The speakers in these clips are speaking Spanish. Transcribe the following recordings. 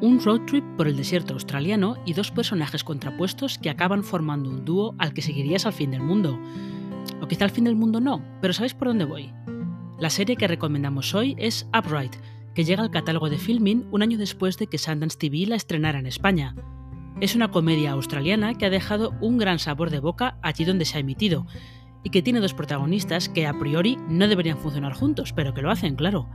Un road trip por el desierto australiano y dos personajes contrapuestos que acaban formando un dúo al que seguirías al fin del mundo. O quizá al fin del mundo no, pero ¿sabéis por dónde voy? La serie que recomendamos hoy es Upright, que llega al catálogo de filming un año después de que Sundance TV la estrenara en España. Es una comedia australiana que ha dejado un gran sabor de boca allí donde se ha emitido, y que tiene dos protagonistas que a priori no deberían funcionar juntos, pero que lo hacen, claro.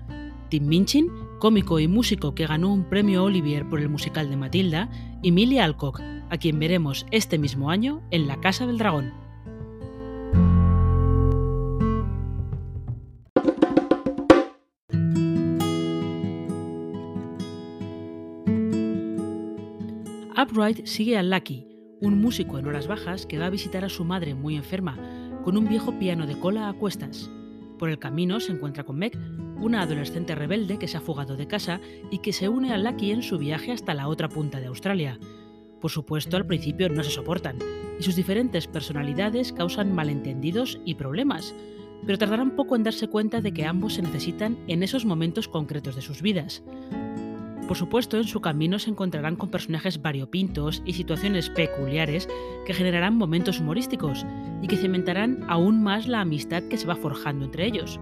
Tim Minchin, cómico y músico que ganó un premio Olivier por el musical de Matilda, y Millie Alcock, a quien veremos este mismo año en La Casa del Dragón. Upright sigue a Lucky, un músico en horas bajas que va a visitar a su madre muy enferma, con un viejo piano de cola a cuestas. Por el camino se encuentra con Meg, una adolescente rebelde que se ha fugado de casa y que se une a Lucky en su viaje hasta la otra punta de Australia. Por supuesto, al principio no se soportan, y sus diferentes personalidades causan malentendidos y problemas, pero tardarán poco en darse cuenta de que ambos se necesitan en esos momentos concretos de sus vidas. Por supuesto, en su camino se encontrarán con personajes variopintos y situaciones peculiares que generarán momentos humorísticos y que cementarán aún más la amistad que se va forjando entre ellos.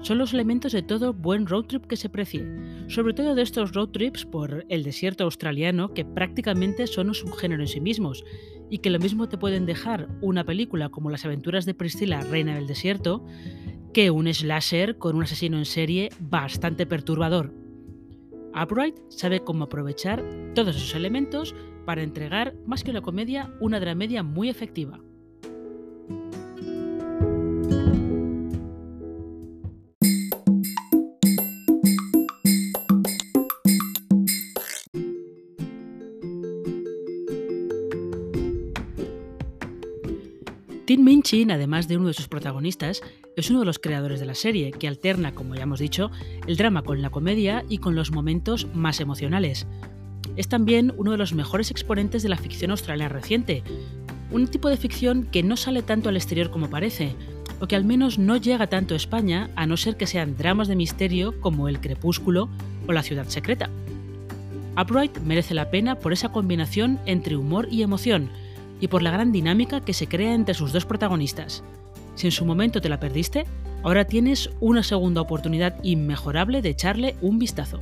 Son los elementos de todo buen road trip que se precie, sobre todo de estos road trips por el desierto australiano que prácticamente son un subgénero en sí mismos y que lo mismo te pueden dejar una película como Las aventuras de Priscilla, Reina del Desierto, que un slasher con un asesino en serie bastante perturbador. Upright sabe cómo aprovechar todos esos elementos para entregar, más que una comedia, una dramedia muy efectiva. Tim Minchin, además de uno de sus protagonistas, es uno de los creadores de la serie, que alterna, como ya hemos dicho, el drama con la comedia y con los momentos más emocionales. Es también uno de los mejores exponentes de la ficción australiana reciente, un tipo de ficción que no sale tanto al exterior como parece, o que al menos no llega tanto a España a no ser que sean dramas de misterio como El Crepúsculo o La Ciudad Secreta. Upright merece la pena por esa combinación entre humor y emoción, y por la gran dinámica que se crea entre sus dos protagonistas. Si en su momento te la perdiste, ahora tienes una segunda oportunidad inmejorable de echarle un vistazo.